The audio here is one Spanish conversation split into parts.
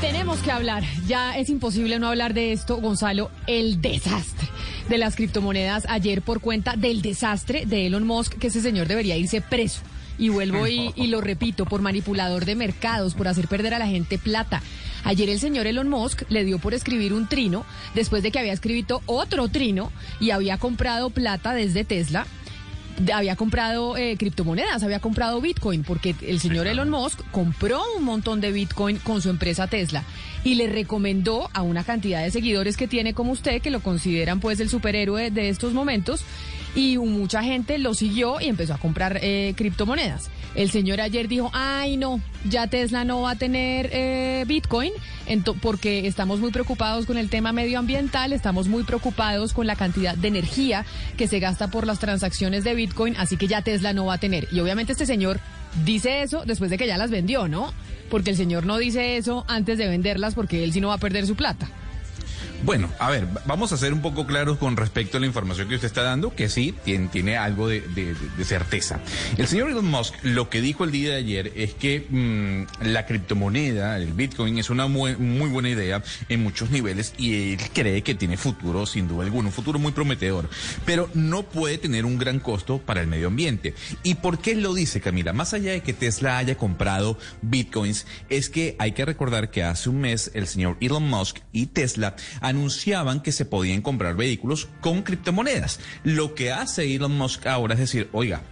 tenemos que hablar. Ya es imposible no hablar de esto, Gonzalo, el desastre de las criptomonedas ayer por cuenta del desastre de Elon Musk, que ese señor debería irse preso. Y vuelvo y, lo repito, por manipulador de mercados, por hacer perder a la gente plata. Ayer el señor Elon Musk le dio por escribir un trino, después de que había escrito otro trino y había comprado plata desde Tesla había comprado eh, criptomonedas, había comprado Bitcoin, porque el señor Elon Musk compró un montón de Bitcoin con su empresa Tesla y le recomendó a una cantidad de seguidores que tiene como usted, que lo consideran pues el superhéroe de estos momentos, y mucha gente lo siguió y empezó a comprar eh, criptomonedas. El señor ayer dijo, ay no, ya Tesla no va a tener eh, Bitcoin porque estamos muy preocupados con el tema medioambiental, estamos muy preocupados con la cantidad de energía que se gasta por las transacciones de Bitcoin, así que ya Tesla no va a tener. Y obviamente este señor dice eso después de que ya las vendió, ¿no? Porque el señor no dice eso antes de venderlas porque él sí no va a perder su plata. Bueno, a ver, vamos a ser un poco claros con respecto a la información que usted está dando, que sí, tiene, tiene algo de, certeza. El señor Elon Musk lo que dijo el día de ayer es que mm, la criptomoneda, el Bitcoin, es una muy, muy, buena idea en muchos niveles y él cree que tiene futuro, sin duda alguna, un futuro muy prometedor, pero no puede tener un gran costo para el medio ambiente. ¿Y por qué lo dice Camila? Más allá de que Tesla haya comprado Bitcoins, es que hay que recordar que hace un mes el señor Elon Musk y Tesla anunciaban que se podían comprar vehículos con criptomonedas. Lo que hace Elon Musk ahora es decir, oiga,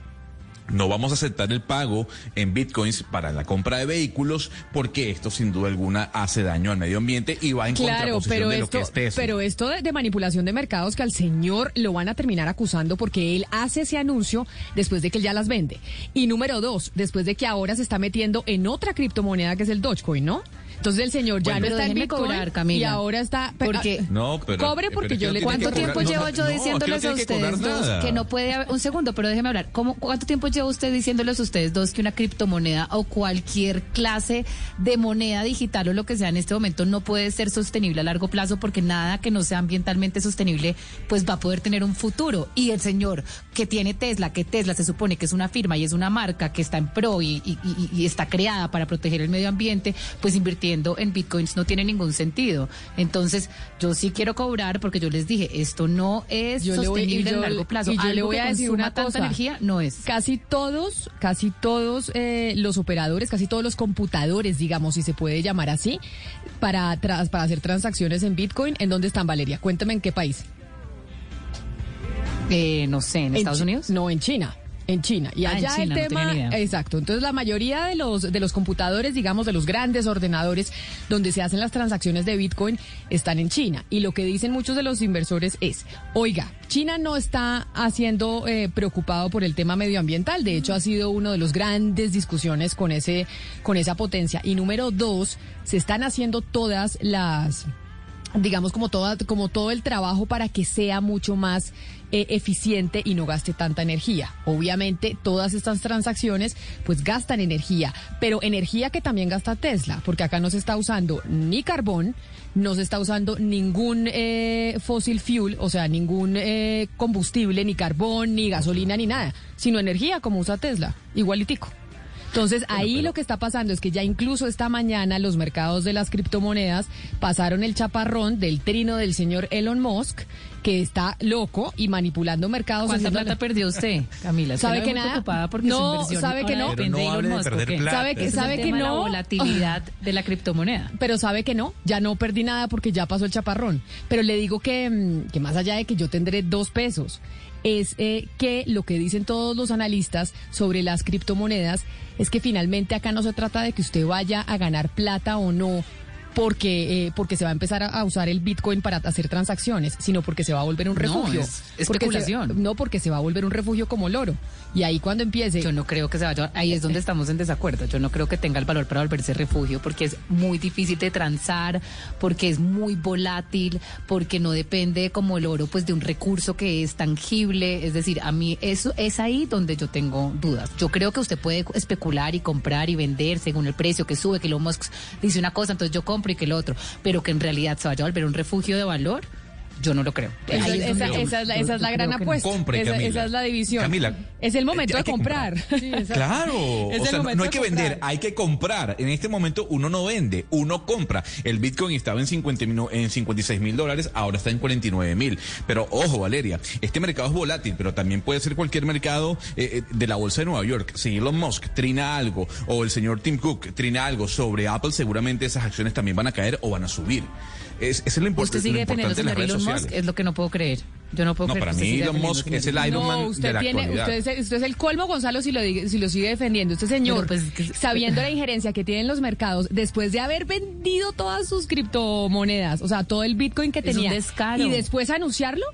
no vamos a aceptar el pago en bitcoins para la compra de vehículos porque esto sin duda alguna hace daño al medio ambiente y va en claro, pero de lo que es Pero esto de, manipulación de mercados que al señor lo van a terminar acusando porque él hace ese anuncio después de que él ya las vende. Y número dos, después de que ahora se está metiendo en otra criptomoneda que es el Dogecoin, ¿no? Entonces el señor ya no está en Bitcoin cobrar, Camila. y ahora está porque no, cobre porque yo le cuánto tiempo llevo yo diciéndoles a ustedes dos que no puede haber un segundo, pero déjeme hablar. ¿Cómo cuánto tiempo lleva usted diciéndoles a ustedes dos que una criptomoneda o cualquier clase de moneda digital o lo que sea en este momento no puede ser sostenible a largo plazo porque nada que no sea ambientalmente sostenible pues va a poder tener un futuro y el señor que tiene Tesla, que Tesla se supone que es una firma y es una marca que está en pro y, y está creada para proteger el medio ambiente, pues invirtiendo en bitcoins no tiene ningún sentido. Entonces, yo sí quiero cobrar porque yo les dije, esto no es sostenible a largo plazo. Y yo le voy a decir una tanta energía no es. Casi todos, casi todos eh, los operadores, casi todos los computadores, digamos, si se puede llamar así, para, para hacer transacciones en bitcoin, ¿en dónde están, Valeria? Cuéntame en qué país. Eh, no sé, ¿en, Estados Unidos? No, en China. En China. Y ah, allá el tema. exacto. Entonces, la mayoría de los, de los computadores, digamos, de los grandes ordenadores donde se hacen las transacciones de Bitcoin, están en China. Y lo que dicen muchos de los inversores es: oiga, China no está haciendo eh, preocupado por el tema medioambiental. De hecho, ha sido uno de los grandes discusiones con, ese, con esa potencia. Y número dos, se están haciendo todas las digamos como toda, como todo el trabajo para que sea mucho más eh, eficiente y no gaste tanta energía. Obviamente todas estas transacciones pues gastan energía, pero energía que también gasta Tesla, porque acá no se está usando ni carbón, no se está usando ningún eh, fossil fuel, o sea, ningún eh, combustible, ni carbón, ni gasolina, ni nada, sino energía como usa Tesla, igualitico. Entonces ahí lo que está pasando es que ya incluso esta mañana los mercados de las criptomonedas pasaron el chaparrón del trino del señor Elon Musk que está loco y manipulando mercados. ¿Cuánta plata perdió usted, Camila? ¿Sabe que nada? Porque no, sabe que no. Pero no hable de perder plata. Sabe que, sabe que no. La volatilidad de la criptomoneda. Pero sabe que no, ya no perdí nada porque ya pasó el chaparrón. Pero le digo que, mm, que más allá de que yo tendré dos pesos, es eh, que lo que dicen todos los analistas sobre las criptomonedas es que finalmente acá no se trata de que usted vaya a ganar plata o no porque, eh, porque se va a empezar a, usar el Bitcoin para hacer transacciones, sino porque se va a volver un refugio. No, especulación. no, porque se va a volver un refugio como loro. Y ahí cuando empiece... Yo no creo que se vaya... Ahí es donde estamos en desacuerdo. Yo no creo que tenga el valor para volverse refugio porque es muy difícil de transar, porque es muy volátil, porque no depende como el oro pues de un recurso que es tangible. Es decir, a mí eso es ahí donde yo tengo dudas. Yo creo que usted puede especular y comprar y vender según el precio que sube, que lo Musk dice una cosa, entonces yo compro y que el otro, pero que en realidad se vaya a volver un refugio de valor. Yo no lo creo. Esa, es, la, gran apuesta. esa, es la división. Camila. Es el momento de comprar. claro. o sea, no, hay que vender, hay que comprar. En este momento uno no vende, uno compra. El Bitcoin estaba en, 50, en 56 mil dólares, ahora está en 49 mil. Pero ojo, Valeria, este mercado es volátil, pero también puede ser cualquier mercado eh, eh, de la bolsa de Nueva York. Si Elon Musk trina algo o el señor Tim Cook trina algo sobre Apple, seguramente esas acciones también van a caer o van a subir. Es, es lo, ¿Usted sigue defendiendo al señor Elon Musk? Es lo que no puedo creer. Yo no puedo no, creer para mí Elon Musk es el Iron Man usted de la tiene, actualidad. Usted es, usted es, el colmo, Gonzalo, si lo, si lo sigue defendiendo. Este señor, pues, sabiendo la injerencia que tienen los mercados, después de haber vendido todas sus criptomonedas, o sea, todo el Bitcoin que tenía, y después anunciarlo,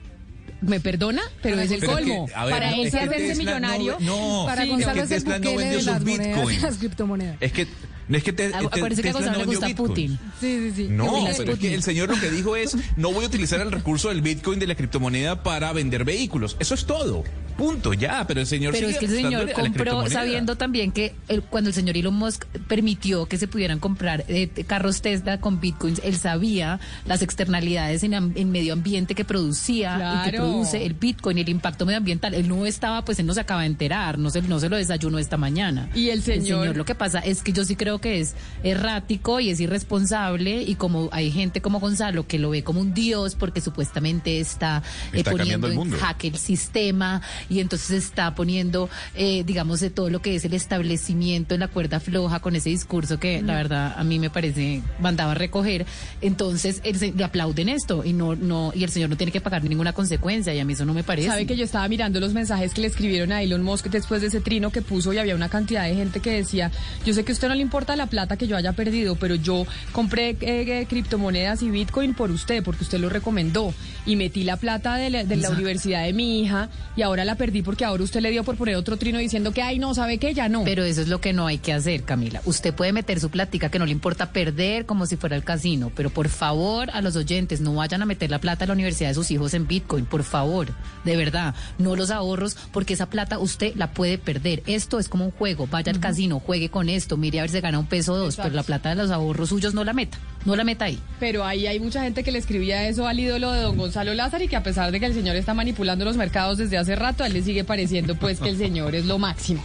me perdona, pero es el colmo. para él hacerse millonario, no, para Gonzalo es el buquele de las, monedas, las criptomonedas. Es que no es que te, Parece que a Gonzalo le gusta Putin. Sí, sí, sí. No, pero es que el señor lo que dijo es, no voy a utilizar el recurso del Bitcoin de la criptomoneda para vender vehículos. Eso es todo. Punto, ya, pero el señor Pero es que el señor compró sabiendo también que cuando el señor Elon Musk permitió que se pudieran comprar eh, carros Tesla con bitcoins, él sabía las externalidades en, medio ambiente que producía y que produce el bitcoin y el impacto medioambiental. Él no estaba, pues él no se acaba de enterar, no se, no se lo desayunó esta mañana. Y el señor... El señor, lo que pasa es que yo sí creo que es errático y es irresponsable y como hay gente como Gonzalo que lo ve como un dios porque supuestamente está, eh, poniendo en jaque el sistema y entonces está poniendo, eh, digamos, de todo lo que es el establecimiento en la cuerda floja con ese discurso que la verdad a mí me parece mandaba a recoger. Entonces le aplauden esto y no, no, y el señor no tiene que pagar ninguna consecuencia y a mí eso no me parece. Sabe que yo estaba mirando los mensajes que le escribieron a Elon Musk después de ese trino que puso y había una cantidad de gente que decía, yo sé que a usted no le importa la plata que yo haya perdido, pero yo compré eh, eh, criptomonedas y Bitcoin por usted, porque usted lo recomendó y metí la plata de la, de la universidad de mi hija y ahora la perdí porque ahora usted le dio por poner otro trino diciendo que, ay, no, sabe que ya no. Pero eso es lo que no hay que hacer, Camila. Usted puede meter su plática que no le importa perder como si fuera el casino, pero por favor a los oyentes no vayan a meter la plata a la universidad de sus hijos en Bitcoin, por favor, de verdad, no los ahorros porque esa plata usted la puede perder. Esto es como un juego, vaya al casino, juegue con esto, mire a ver si gana un peso o dos, pero la plata de los ahorros suyos no la meta, no la meta ahí. Pero ahí hay mucha gente que le escribía eso al ídolo de don Gonzalo Lázaro y que a pesar de que el señor está manipulando los mercados desde hace rato, a él le sigue pareciendo pues que el señor es lo máximo.